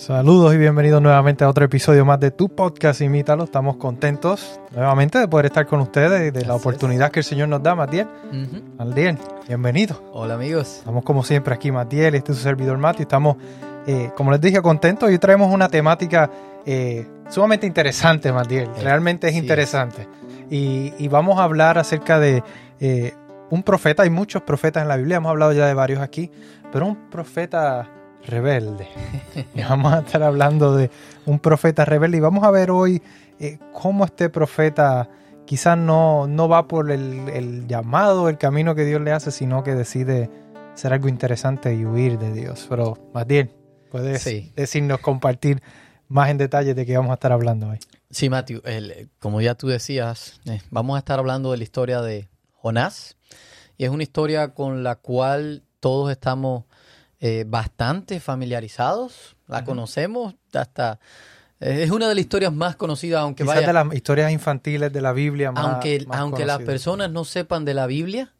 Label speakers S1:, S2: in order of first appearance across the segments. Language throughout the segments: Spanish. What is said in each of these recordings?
S1: Saludos y bienvenidos nuevamente a otro episodio más de tu podcast Imítalo. Estamos contentos nuevamente de poder estar con ustedes y de la oportunidad que el Señor nos da, Matiel.
S2: Ujú.
S1: Matiel, bienvenido.
S2: Hola amigos.
S1: Estamos como siempre aquí, Matiel, este es su servidor Mati. Estamos, eh, como les dije, contentos y hoy traemos una temática eh, sumamente interesante, Matiel.
S2: Eh,
S1: Realmente es
S2: sí.
S1: interesante. Y, y vamos a hablar acerca de eh, un profeta. Hay muchos profetas en la Biblia, hemos hablado ya de varios aquí, pero un profeta rebelde. y vamos a estar hablando de un profeta rebelde y vamos a ver hoy eh, cómo este profeta quizás no, no va por el, el llamado, el camino que Dios le hace, sino que decide hacer algo interesante y huir de Dios. Pero, Matiel, puedes
S2: Sí.
S1: decirnos, compartir más en detalle de qué vamos a estar hablando hoy.
S2: Sí, Matthew, el- como ya tú decías, eh, vamos a estar hablando de la historia de Jonás. Y es una historia con la cual todos estamos eh, bastante familiarizados. La conocemos hasta... eh, es una de las historias más conocidas, aunque
S1: Quizás
S2: vaya...
S1: de las historias infantiles de la Biblia más
S2: aunque
S1: más
S2: aunque las personas no sepan de la Biblia,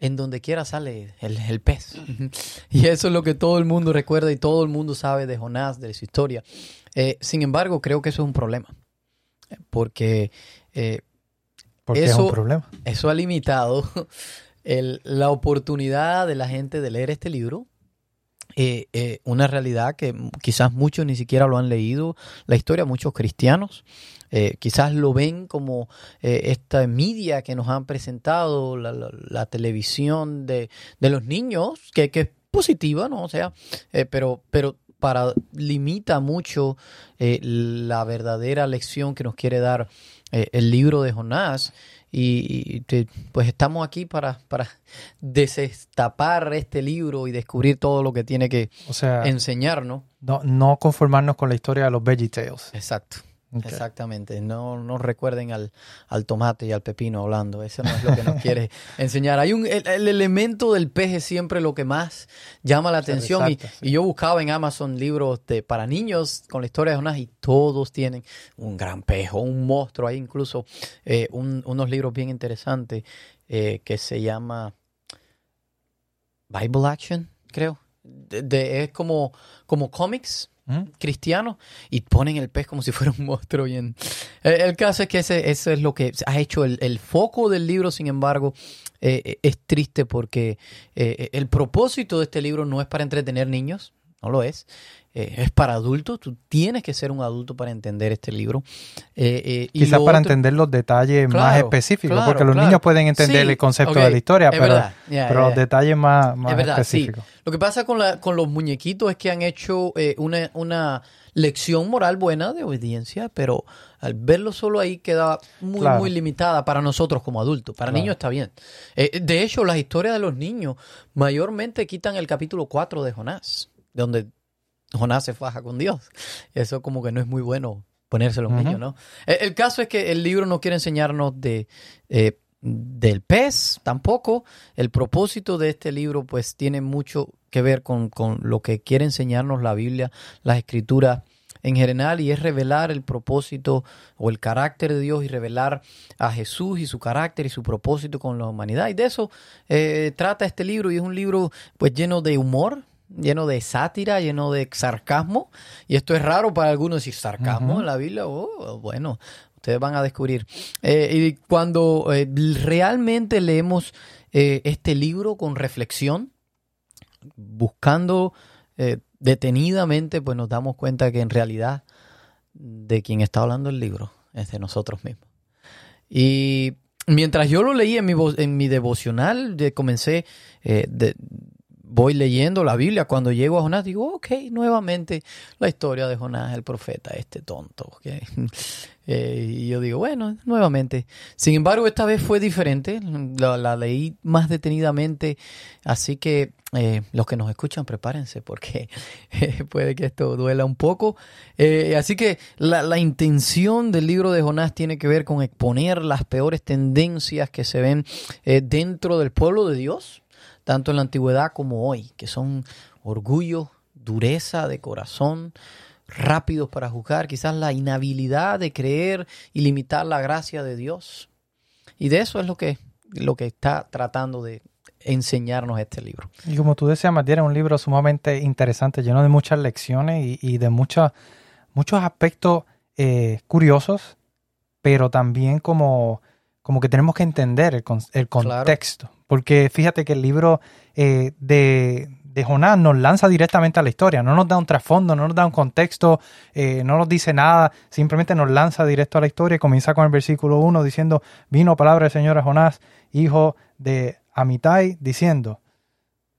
S2: en donde quiera sale el, el pez. y eso es lo que todo el mundo recuerda y todo el mundo sabe de Jonás, de su historia. Eh, sin embargo, creo que eso es un problema. Porque eh,
S1: Porque es
S2: eso-
S1: un problema.
S2: eso ha limitado el- la oportunidad de la gente de leer este libro. Eh, eh, una realidad que quizás muchos ni siquiera lo han leído, la historia, muchos cristianos, eh, quizás lo ven como eh, esta media que nos han presentado, la, la- la televisión de, de los niños, que, que es positiva, ¿no? O sea, eh, pero, pero para limita mucho la verdadera lección que nos quiere dar el libro de Jonás. Y, pues estamos aquí para, para desestapar este libro y descubrir todo lo que tiene que
S1: O sea,
S2: enseñarnos.
S1: no, no conformarnos con la historia de los Veggie Tales.
S2: Exacto. Exactamente, no, no recuerden al, al tomate y al pepino hablando, eso no es lo que nos quiere enseñar. Hay un, el, el elemento del pez es siempre lo que más llama la atención y,
S1: sí.
S2: y yo buscaba en Amazon libros de, para niños con la historia de Jonás y todos tienen un gran pez o un monstruo, hay incluso eh, un- unos libros bien interesantes eh, que se llama Bible Action, creo. De- de- es como, como cómics. Cristianos y ponen el pez como si fuera un monstruo. Y en- el, caso es que ese, eso es lo que ha hecho el, el foco del libro, sin embargo, eh, eh, es triste porque eh, el propósito de este libro no es para entretener niños, no lo es. Eh, es para adultos, tú tienes que ser un adulto para entender este libro. Eh, eh,
S1: Quizás para
S2: otro-
S1: entender los detalles más específicos,
S2: claro,
S1: porque los
S2: claro.
S1: niños pueden entender
S2: Sí,
S1: el concepto de la historia,
S2: es
S1: pero, pero los detalles más, más
S2: Es verdad, sí.
S1: específicos.
S2: Lo que pasa con, la, con los muñequitos es que han hecho eh, una, una lección moral buena de obediencia, pero al verlo solo ahí queda muy,
S1: Claro.
S2: muy limitada para nosotros como adultos. Para
S1: Claro.
S2: niños está bien. Eh, de hecho, las historias de los niños mayormente quitan el capítulo 4 de Jonás, donde Jonás se faja con Dios. Eso como que no es muy bueno ponérselo a un niño, ¿no? El, el caso es que el libro no quiere enseñarnos de... eh, del pez tampoco. El propósito de este libro pues tiene mucho que ver con, con lo que quiere enseñarnos la Biblia, las escrituras en general y es revelar el propósito o el carácter de Dios y revelar a Jesús y su carácter y su propósito con la humanidad. Y de eso eh, trata este libro y es un libro pues lleno de humor, lleno de sátira, lleno de sarcasmo. Y esto es raro para algunos decir sarcasmo en la Biblia. Oh, bueno, ustedes van a descubrir. Eh, y cuando eh, realmente leemos eh, este libro con reflexión, buscando detenidamente, pues nos damos cuenta que en realidad de quien está hablando el libro es de nosotros mismos. Y mientras yo lo leí en mi, en mi devocional, de- comencé, eh, de- voy leyendo la Biblia, cuando llego a Jonás digo, ok, nuevamente la historia de Jonás, el profeta, este tonto. que Eh, y yo digo, bueno, nuevamente. Sin embargo, esta vez fue diferente. La, leí más detenidamente. Así que eh, los que nos escuchan, prepárense porque puede que esto duela un poco. Eh, así que la, la intención del libro de Jonás tiene que ver con exponer las peores tendencias que se ven dentro del pueblo de Dios tanto en la antigüedad como hoy, que son orgullo, dureza de corazón, rápidos para juzgar, quizás la inhabilidad de creer y limitar la gracia de Dios. Y de eso es lo que, lo que está tratando de enseñarnos este libro.
S1: Y como tú decías, Matías, es un libro sumamente interesante, lleno de muchas lecciones y, y de muchos muchos aspectos eh, curiosos, pero también como, como que tenemos que entender el, el contexto. Porque fíjate que el libro eh, de, de Jonás nos lanza directamente a la historia, no nos da un trasfondo, no nos da un contexto, eh, no nos dice nada, simplemente nos lanza directo a la historia y comienza con el versículo 1 diciendo, vino palabra del Señor a Jonás, hijo de Amitai, diciendo,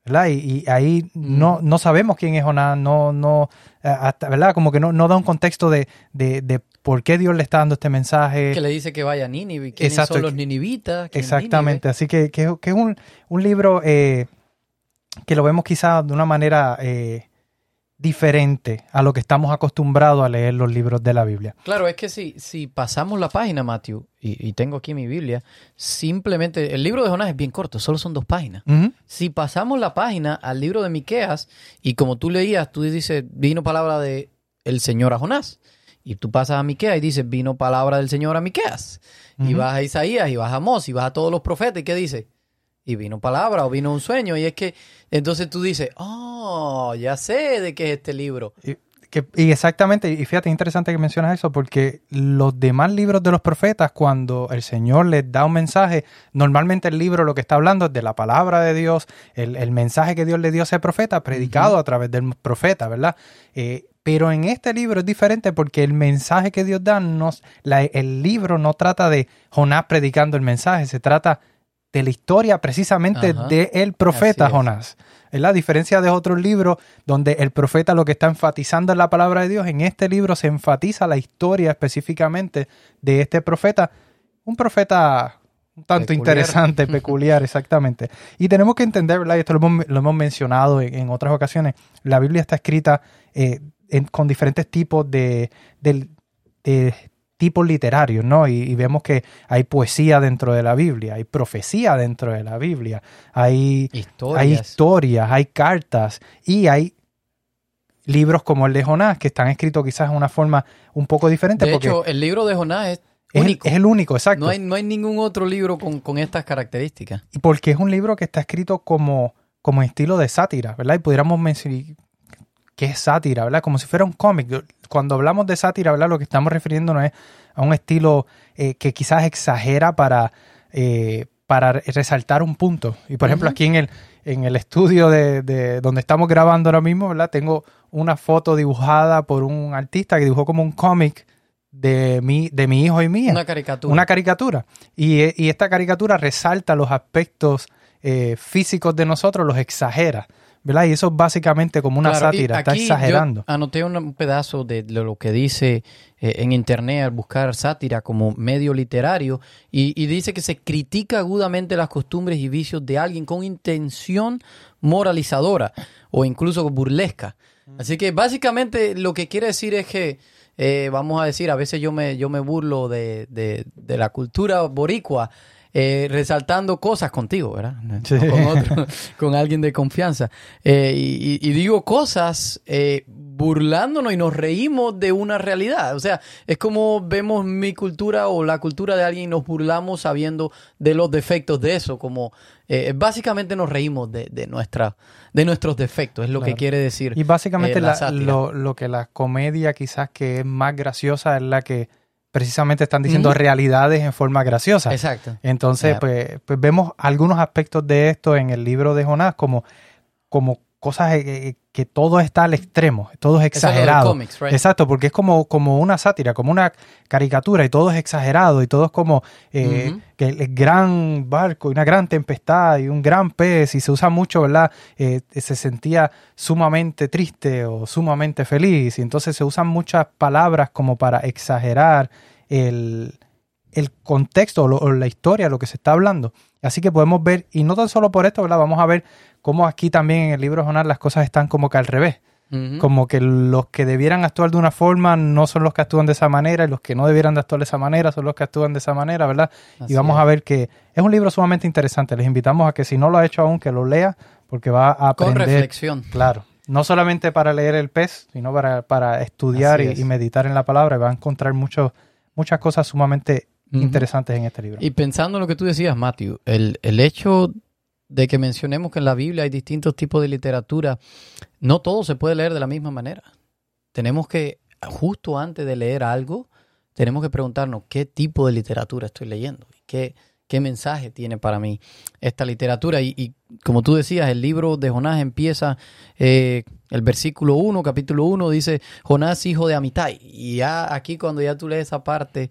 S1: ¿verdad? Y, y ahí no, no sabemos quién es Jonás, no, no, eh, hasta, ¿verdad? Como que no, no da un contexto de, de, de por qué Dios le está dando este mensaje.
S2: Que le dice que vaya a Nínive, quiénes
S1: Exacto,
S2: son los ninivitas. ¿Quién es
S1: Exactamente, así que, que, que es un, un libro eh, que lo vemos quizás de una manera eh, diferente a lo que estamos acostumbrados a leer los libros de la Biblia.
S2: Claro, es que si, si pasamos la página, Matthew, y, y tengo aquí mi Biblia, simplemente el libro de Jonás es bien corto, solo son dos páginas. Si pasamos la página al libro de Miqueas, y como tú leías, tú dices, vino palabra de el Señor a Jonás. Y tú pasas a Miqueas y dices, vino palabra del Señor a Miqueas. Y vas a Isaías, y vas a Amós, y vas a todos los profetas, ¿y qué dice? Y vino palabra, o vino un sueño, y es que, entonces tú dices, oh, ya sé de qué es este libro.
S1: Y, que- y exactamente, y fíjate, interesante que mencionas eso, porque los demás libros de los profetas, cuando el Señor les da un mensaje, normalmente el libro lo que está hablando es de la palabra de Dios, el, el mensaje que Dios le dio a ese profeta, predicado a través del profeta, ¿verdad? Eh, pero en este libro es diferente porque el mensaje que Dios da, no, la- el libro no trata de Jonás predicando el mensaje, se trata de la historia precisamente del profeta. Jonás. Es la diferencia de otros libros donde el profeta lo que está enfatizando es la palabra de Dios. En este libro se enfatiza la historia específicamente de este profeta. Un profeta un tanto
S2: Peculiar.
S1: interesante, peculiar, exactamente. Y tenemos que entender, ¿verdad? Y esto lo hemos, lo hemos mencionado en, en otras ocasiones. La Biblia está escrita eh, en- con diferentes tipos de, de- de tipos literarios, ¿no? Y, y vemos que hay poesía dentro de la Biblia, hay profecía dentro de la Biblia, hay
S2: Historias.
S1: hay historias, hay cartas y hay libros como el de Jonás que están escritos quizás de una forma un poco diferente
S2: de
S1: porque
S2: hecho, el libro de Jonás es
S1: es, el,
S2: único.
S1: es el único, exacto.
S2: No hay, no hay ningún otro libro con, con estas características.
S1: Y porque es un libro que está escrito como, como estilo de sátira, ¿verdad? Y pudiéramos mencionar qué es sátira, ¿verdad? Como si fuera un cómic. Cuando hablamos de sátira, ¿verdad? Lo que estamos refiriéndonos es a un estilo eh, que quizás exagera para, eh, para resaltar un punto. Y por ejemplo, aquí en el, en el estudio de, de donde estamos grabando ahora mismo, ¿verdad? Tengo una foto dibujada por un artista que dibujó como un cómic de mi, de mi hijo y mía
S2: Una caricatura.
S1: una caricatura. Y, eh, y esta caricatura resalta los aspectos eh, físicos de nosotros, los exagera. ¿Verdad? Y eso es básicamente como una
S2: Claro,
S1: sátira, está
S2: aquí
S1: exagerando.
S2: yo anoté un- un pedazo de lo que dice eh, en internet al buscar sátira como medio literario y, y dice que se critica agudamente las costumbres y vicios de alguien con intención moralizadora o incluso burlesca. Así que básicamente lo que quiere decir es que, eh, vamos a decir, a veces yo me, yo me burlo de, de- de la cultura boricua. Eh, resaltando cosas contigo, ¿verdad? No con otro, con alguien de confianza. Eh, y, digo cosas eh, burlándonos y nos reímos de una realidad. O sea, es como vemos mi cultura o la cultura de alguien y nos burlamos sabiendo de los defectos de eso. Como eh, básicamente nos reímos de, de nuestra, de nuestros defectos, es lo que quiere decir.
S1: Y básicamente
S2: eh, la
S1: la-
S2: sátira.
S1: lo, lo que la comedia quizás que es más graciosa es la que precisamente están diciendo realidades en forma graciosa.
S2: Exacto.
S1: Entonces, pues, pues vemos algunos aspectos de esto en el libro de Jonás como, como cosas eh, eh, que todo está al extremo, todo es exagerado.
S2: right?
S1: Exacto, porque es como, como una sátira, como una caricatura y todo es exagerado y todo es como eh, que el gran barco y una gran tempestad y un gran pez y se usa mucho, ¿verdad? Eh, se sentía sumamente triste o sumamente feliz y entonces se usan muchas palabras como para exagerar el, el contexto o, lo- o la historia, lo que se está hablando. Así que podemos ver, y no tan solo por esto, ¿verdad? Vamos a ver cómo aquí también en el libro Jonás las cosas están como que al revés. Como que los que debieran actuar de una forma no son los que actúan de esa manera y los que no debieran de actuar de esa manera son los que actúan de esa manera, ¿verdad?
S2: Así
S1: y vamos
S2: es.
S1: a ver que es un libro sumamente interesante. Les invitamos a que si no lo ha hecho aún, que lo lea porque va a
S2: Con
S1: aprender.
S2: reflexión.
S1: Claro, no solamente para leer el pez, sino para, para estudiar y,
S2: es.
S1: y meditar en la palabra y va a encontrar muchos muchas cosas sumamente interesantes en este libro.
S2: Y pensando en lo que tú decías, Matthew, el, el hecho de que mencionemos que en la Biblia hay distintos tipos de literatura, no todo se puede leer de la misma manera. Tenemos que, justo antes de leer algo, tenemos que preguntarnos qué tipo de literatura estoy leyendo, qué, qué mensaje tiene para mí esta literatura. Y, y como tú decías, el libro de Jonás empieza, eh, el versículo 1, capítulo 1, dice, Jonás hijo de Amitai. Y ya aquí cuando ya tú lees esa parte,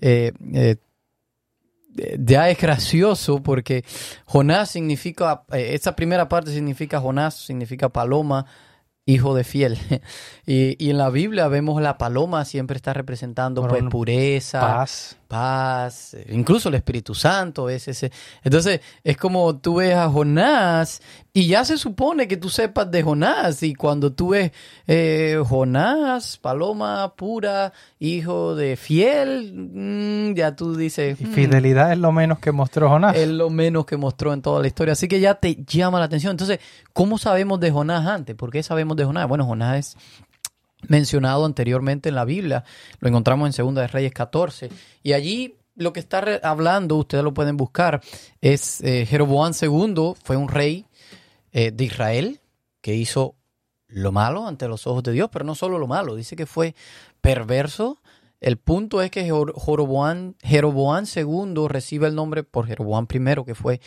S2: eh, eh, ya es gracioso porque Jonás significa, eh, esa primera parte significa Jonás, significa paloma, hijo de fiel. y, y en la Biblia vemos la paloma siempre está representando
S1: Bueno,
S2: pues, pureza,
S1: Paz.
S2: Paz, eh, incluso el Espíritu Santo es ese. Entonces, es como tú ves a Jonás y ya se supone que tú sepas de Jonás y cuando tú ves eh, Jonás, paloma pura, hijo de fiel, mm, ya tú dices...
S1: Y
S2: "Hmm,
S1: fidelidad es lo menos que mostró Jonás.
S2: es lo menos que mostró en toda la historia. Así que ya te llama la atención. Entonces, ¿cómo sabemos de Jonás antes? ¿Por qué sabemos de Jonás? Bueno, Jonás es mencionado anteriormente en la Biblia. Lo encontramos en Segunda de Reyes 14. Y allí lo que está hablando, ustedes lo pueden buscar, es eh, Jeroboam II, fue un rey eh, de Israel que hizo lo malo ante los ojos de Dios, pero no solo lo malo, dice que fue perverso. El punto es que Joroboam, Jeroboam II recibe el nombre por Jeroboam I, que fue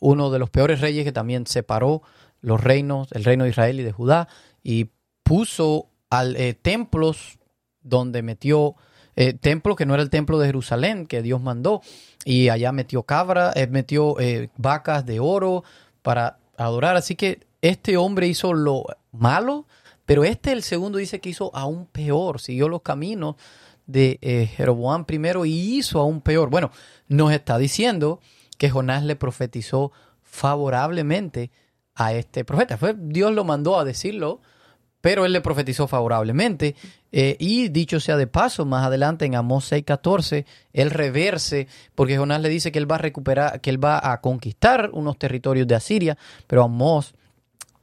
S2: uno de los peores reyes que también separó los reinos, el reino de Israel y de Judá, y puso al, eh, templos donde metió eh, templo que no era el templo de Jerusalén que Dios mandó, y allá metió cabra, eh, metió eh, vacas de oro para adorar. Así que este hombre hizo lo malo, pero este, el segundo, dice que hizo aún peor, siguió los caminos de Jeroboam primero y hizo aún peor. Bueno, nos está diciendo que Jonás le profetizó favorablemente a este profeta. Fue, Dios lo mandó a decirlo, pero él le profetizó favorablemente. Eh, y dicho sea de paso, más adelante en Amós 6:14, él reverse, porque Jonás le dice que él va a recuperar, que él va a conquistar unos territorios de Asiria, pero Amós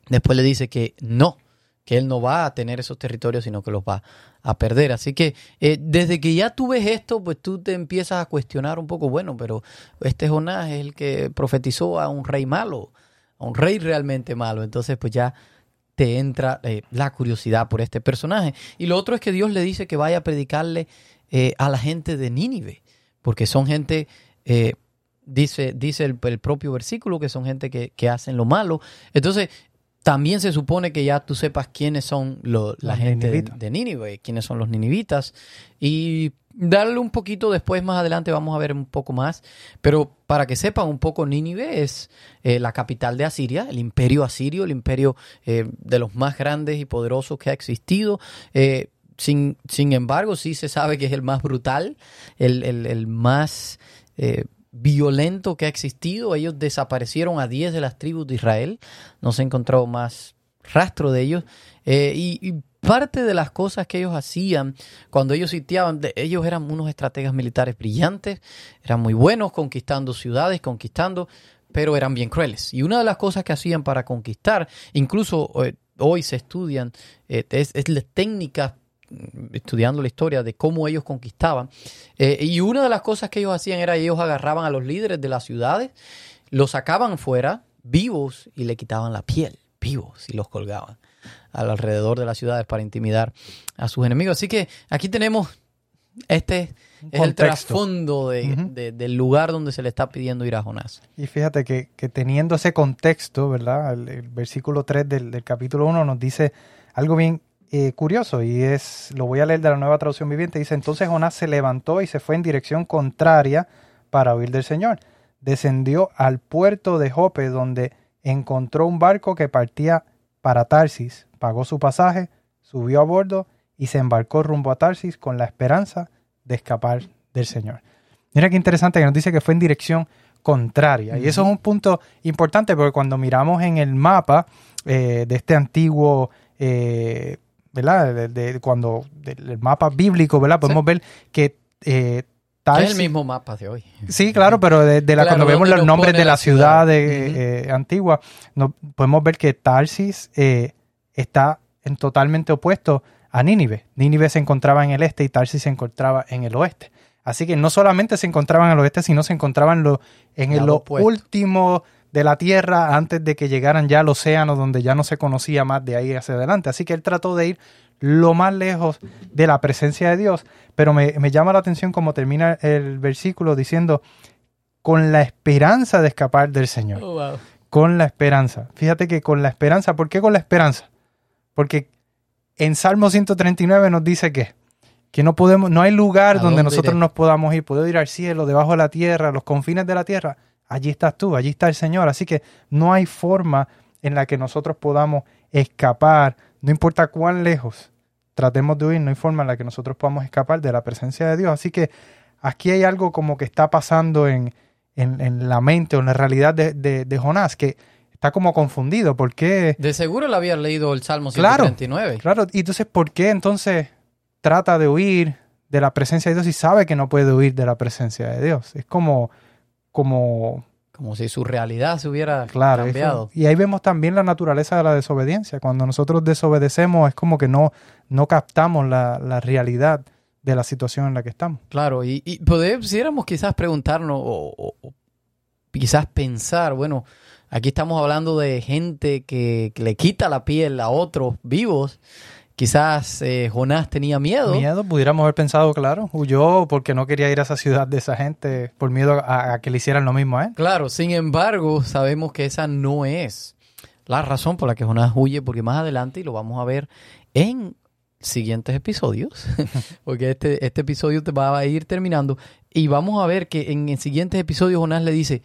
S2: después le dice que no, que él no va a tener esos territorios, sino que los va a perder. Así que eh, desde que ya tú ves esto, pues tú te empiezas a cuestionar un poco, bueno, pero este Jonás es el que profetizó a un rey malo, a un rey realmente malo. Entonces, pues ya te entra eh, la curiosidad por este personaje. Y lo otro es que Dios le dice que vaya a predicarle eh, a la gente de Nínive, porque son gente, eh, dice, dice el, el propio versículo, que son gente que, que hacen lo malo. Entonces, también se supone que ya tú sepas quiénes son lo- la
S1: Los
S2: gente de, de Nínive, quiénes son los ninivitas. Y darle un poquito después, más adelante, vamos a ver un poco más. Pero para que sepan un poco, Nínive es eh, la capital de Asiria, el imperio asirio, el imperio eh, de los más grandes y poderosos que ha existido. Eh, sin, sin embargo, sí se sabe que es el más brutal, el, el- el más violento que ha existido. Ellos desaparecieron a 10 de las tribus de Israel. No se encontró más rastro de ellos. Eh, y, parte de las cosas que ellos hacían cuando ellos sitiaban, ellos eran unos estrategas militares brillantes, eran muy buenos conquistando ciudades, conquistando, pero eran bien crueles. Y una de las cosas que hacían para conquistar, incluso eh, hoy se estudian, eh, es, es las técnicas mm, estudiando la historia de cómo ellos conquistaban. Y una de las cosas que ellos hacían era ellos agarraban a los líderes de las ciudades, los sacaban fuera vivos y le quitaban la piel, vivos, y los colgaban al alrededor de las ciudades para intimidar a sus enemigos. Así que aquí tenemos este
S1: Un
S2: es el trasfondo de-
S1: Ujú.
S2: de- del lugar donde se le está pidiendo ir a Jonás.
S1: Y fíjate que, que teniendo ese contexto, ¿verdad? El, el versículo 3 del, del capítulo 1 nos dice algo bien eh, curioso y es, lo voy a leer de la nueva traducción viviente, dice, entonces Jonás se levantó y se fue en dirección contraria para huir del Señor. Descendió al puerto de Jope donde encontró un barco que partía para Tarsis, pagó su pasaje, subió a bordo y se embarcó rumbo a Tarsis con la esperanza de escapar del Señor. Mira qué interesante que nos dice que fue en dirección contraria. Y eso es un punto importante porque cuando miramos en el mapa eh, de este antiguo eh, ¿verdad? De, de- cuando del mapa bíblico, ¿verdad? Podemos ver que eh,
S2: Es el mismo mapa de hoy.
S1: Sí, claro, pero de, de la,
S2: Claro,
S1: cuando vemos
S2: ¿dónde
S1: los nombres de la ciudad,
S2: ciudad?
S1: de,
S2: Ujú.
S1: eh, antigua, no, podemos ver que Tarsis eh, está en totalmente opuesto a Nínive. Nínive se encontraba en el este y Tarsis se encontraba en el oeste. Así que no solamente se encontraban al oeste, sino se encontraban lo, en el
S2: Lado
S1: lo
S2: opuesto.
S1: último de la tierra antes de que llegaran ya al océano, donde ya no se conocía más de ahí hacia adelante. Así que él trató de ir lo más lejos de la presencia de Dios. Pero me, me llama la atención como termina el versículo diciendo, con la esperanza de escapar del Señor.
S2: Oh, wow.
S1: Con la esperanza. Fíjate que con la esperanza, ¿por qué con la esperanza? Porque en Salmo 139 nos dice que que no podemos, no hay lugar
S2: ¿A
S1: donde nosotros
S2: iré?
S1: nos podamos ir. Puedo ir al cielo, debajo de la tierra, los confines de la tierra. Allí estás tú, allí está el Señor. Así que no hay forma en la que nosotros podamos escapar, no importa cuán lejos tratemos de huir, no hay forma en la que nosotros podamos escapar de la presencia de Dios. Así que aquí hay algo como que está pasando en, en- en la mente o en la realidad de, de- de Jonás, que está como confundido. ¿Por qué?
S2: De seguro le había leído el Salmo
S1: Claro.
S2: 139.
S1: Claro, y entonces, ¿por qué entonces trata de huir de la presencia de Dios y sabe que no puede huir de la presencia de Dios? Es como, como,
S2: Como si su realidad se hubiera
S1: claro.
S2: cambiado.
S1: y ahí vemos también la naturaleza de la desobediencia. Cuando nosotros desobedecemos es como que no, no captamos la, la realidad de la situación en la que estamos.
S2: Claro, y, y pudiéramos quizás preguntarnos o, o- o quizás pensar, bueno, aquí estamos hablando de gente que, que le quita la piel a otros vivos. Quizás eh, Jonás tenía miedo.
S1: Miedo, pudiéramos haber pensado, claro, huyó porque no quería ir a esa ciudad de esa gente por miedo a, a que le hicieran lo mismo a él.
S2: Claro, sin embargo, sabemos que esa no es la razón por la que Jonás huye, porque más adelante, y lo vamos a ver en siguientes episodios, porque este, este episodio te va a ir terminando, y vamos a ver que en el siguiente episodio Jonás le dice,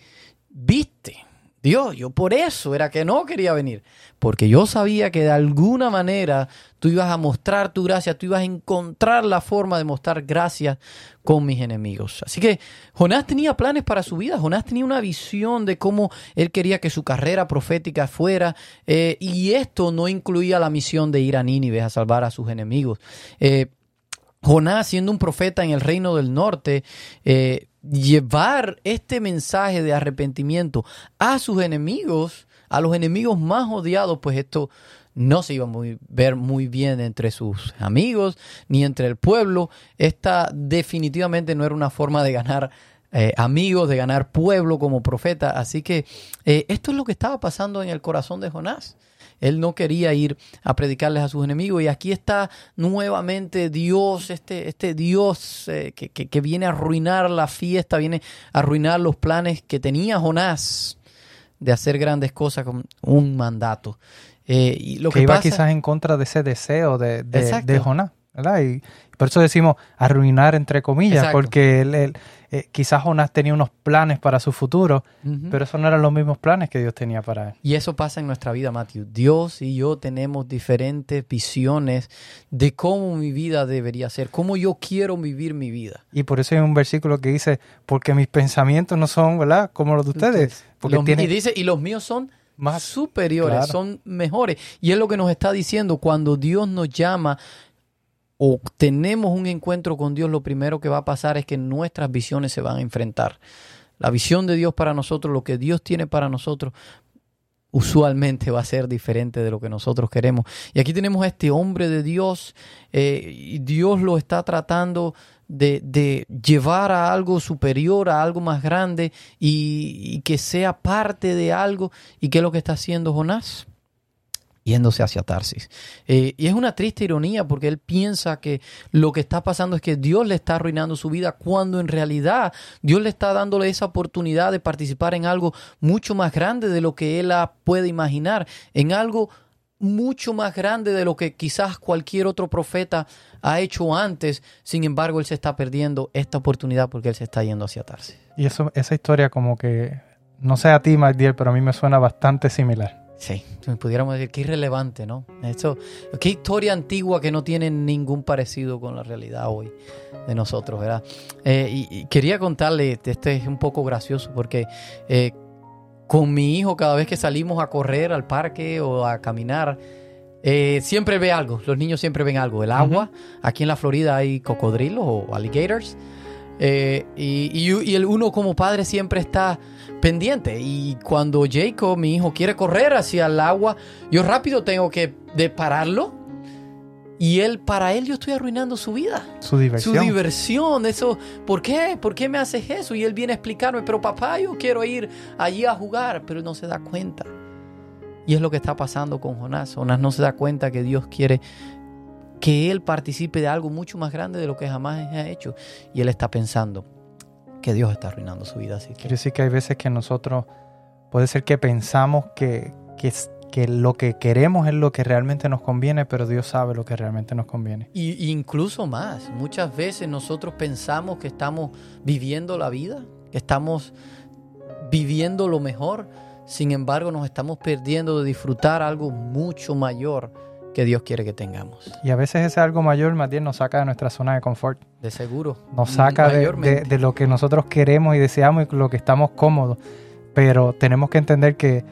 S2: viste, Dios, yo por eso era que no quería venir, porque yo sabía que de alguna manera tú ibas a mostrar tu gracia, tú ibas a encontrar la forma de mostrar gracia con mis enemigos. Así que Jonás tenía planes para su vida, Jonás tenía una visión de cómo él quería que su carrera profética fuera, eh, y esto no incluía la misión de ir a Nínive a salvar a sus enemigos. Eh, Jonás, siendo un profeta en el reino del norte, eh, llevar este mensaje de arrepentimiento a sus enemigos, a los enemigos más odiados, pues esto no se iba a muy- ver muy bien entre sus amigos ni entre el pueblo. Esta definitivamente no era una forma de ganar eh, amigos, de ganar pueblo como profeta. Así que eh, esto es lo que estaba pasando en el corazón de Jonás. Él no quería ir a predicarles a sus enemigos. Y aquí está nuevamente Dios, este, este Dios eh, que, que- que viene a arruinar la fiesta, viene a arruinar los planes que tenía Jonás de hacer grandes cosas con un mandato. Eh, y lo
S1: que,
S2: que,
S1: iba
S2: pasa,
S1: quizás en contra de ese deseo de, de, Jonás, ¿verdad? Y por eso decimos arruinar entre comillas,
S2: Exacto.
S1: porque él, él, eh, quizás Jonás tenía unos planes para su futuro, pero esos no eran los mismos planes que Dios tenía para él.
S2: Y eso pasa en nuestra vida, Matthew. Dios y yo tenemos diferentes visiones de cómo mi vida debería ser, cómo yo quiero vivir mi vida.
S1: Y por eso hay un versículo que dice, porque mis pensamientos no son, ¿verdad? Como los de ustedes, porque
S2: Los-
S1: tienen
S2: y dice, y los míos son
S1: más
S2: superiores,
S1: claro.
S2: son mejores. Y es lo que nos está diciendo cuando Dios nos llama o tenemos un encuentro con Dios, lo primero que va a pasar es que nuestras visiones se van a enfrentar. La visión de Dios para nosotros, lo que Dios tiene para nosotros, usualmente va a ser diferente de lo que nosotros queremos. Y aquí tenemos a este hombre de Dios, eh, y Dios lo está tratando de, llevar a algo superior, a algo más grande, y, y que sea parte de algo. ¿Y qué es lo que está haciendo Jonás? Yéndose hacia Tarsis. Eh, y es una triste ironía porque él piensa que lo que está pasando es que Dios le está arruinando su vida cuando en realidad Dios le está dándole esa oportunidad de participar en algo mucho más grande de lo que él puede imaginar, en algo mucho más grande de lo que quizás cualquier otro profeta ha hecho antes. Sin embargo, él se está perdiendo esta oportunidad porque él se está yendo hacia Tarsis.
S1: Y eso, esa historia como que, no sé a ti, Magdiel, pero a mí me suena bastante similar.
S2: Sí, pudiéramos decir que irrelevante, ¿no? Esto, qué historia antigua que no tiene ningún parecido con la realidad hoy de nosotros, ¿verdad? Eh, y, y quería contarle, este es un poco gracioso porque eh, con mi hijo cada vez que salimos a correr al parque o a caminar, eh, siempre ve algo, los niños siempre ven algo, el agua, aquí en la Florida hay cocodrilos o alligators, y, y- y el uno como padre siempre está pendiente, y cuando Jacob, mi hijo, quiere correr hacia el agua, yo rápido tengo que de pararlo, y él, para él yo estoy arruinando su vida.
S1: Su diversión.
S2: Su diversión, eso, ¿por qué? ¿Por qué me haces eso? Y él viene a explicarme, pero papá, yo quiero ir allí a jugar, pero no se da cuenta. Y es lo que está pasando con Jonás. Jonás no se da cuenta que Dios quiere que él participe de algo mucho más grande de lo que jamás ha hecho. Y él está pensando que Dios está arruinando su vida. Así
S1: Quiere decir que hay veces que nosotros, puede ser que pensamos que, que, que lo que queremos es lo que realmente nos conviene, pero Dios sabe lo que realmente nos conviene.
S2: Y incluso más, muchas veces nosotros pensamos que estamos viviendo la vida, que estamos viviendo lo mejor, sin embargo nos estamos perdiendo de disfrutar algo mucho mayor que Dios quiere que tengamos.
S1: Y a veces ese algo mayor, bien, nos saca de nuestra zona de confort.
S2: De seguro.
S1: Nos saca de, de-
S2: Mayormente.
S1: de lo que nosotros queremos y deseamos y lo que estamos cómodos. Pero tenemos que entender que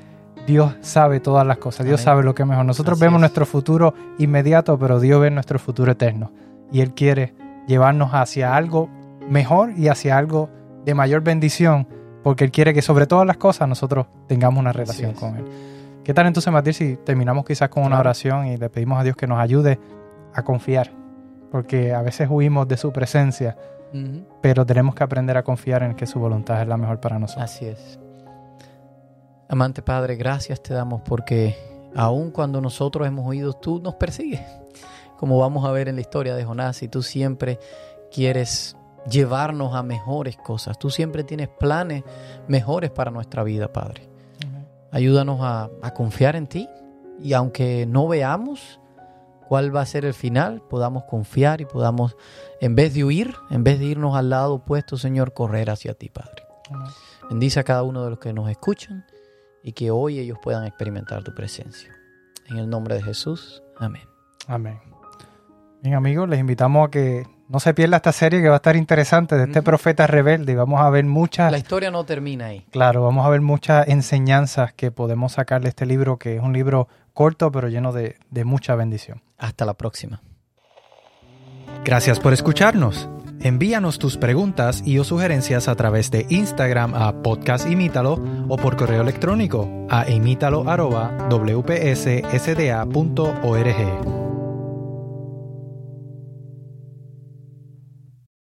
S1: Dios sabe todas las cosas. Dios
S2: Amén.
S1: sabe lo que es mejor. Nosotros
S2: Así
S1: vemos
S2: es.
S1: nuestro futuro inmediato, pero Dios ve nuestro futuro eterno. Y Él quiere llevarnos hacia algo mejor y hacia algo de mayor bendición, porque Él quiere que sobre todas las cosas nosotros tengamos una relación con Él. ¿Qué tal entonces, Matías, si terminamos quizás con una oración y le pedimos a Dios que nos ayude a confiar? Porque a veces huimos de su presencia pero tenemos que aprender a confiar en que su voluntad es la mejor para nosotros.
S2: Así es. Amante Padre, gracias te damos porque aun cuando nosotros hemos oído, tú nos persigues. Como vamos a ver en la historia de Jonás, y tú siempre quieres llevarnos a mejores cosas. Tú siempre tienes planes mejores para nuestra vida, Padre. Ayúdanos a, a confiar en ti y aunque no veamos cuál va a ser el final, podamos confiar y podamos, en vez de huir, en vez de irnos al lado opuesto, Señor, correr hacia ti, Padre. Bendice a cada uno de los que nos escuchan y que hoy ellos puedan experimentar tu presencia. En el nombre de Jesús, amén.
S1: Amén. Bien amigos, les invitamos a que no se pierda esta serie que va a estar interesante de este profeta rebelde y vamos a ver muchas,
S2: La historia no termina ahí.
S1: claro, vamos a ver muchas enseñanzas que podemos sacar de este libro, que es un libro corto pero lleno de, de mucha bendición.
S2: Hasta la próxima.
S3: Gracias por escucharnos. Envíanos tus preguntas y o sugerencias a través de Instagram a Podcast Imítalo o por correo electrónico a imítalo arroba wpssda.org.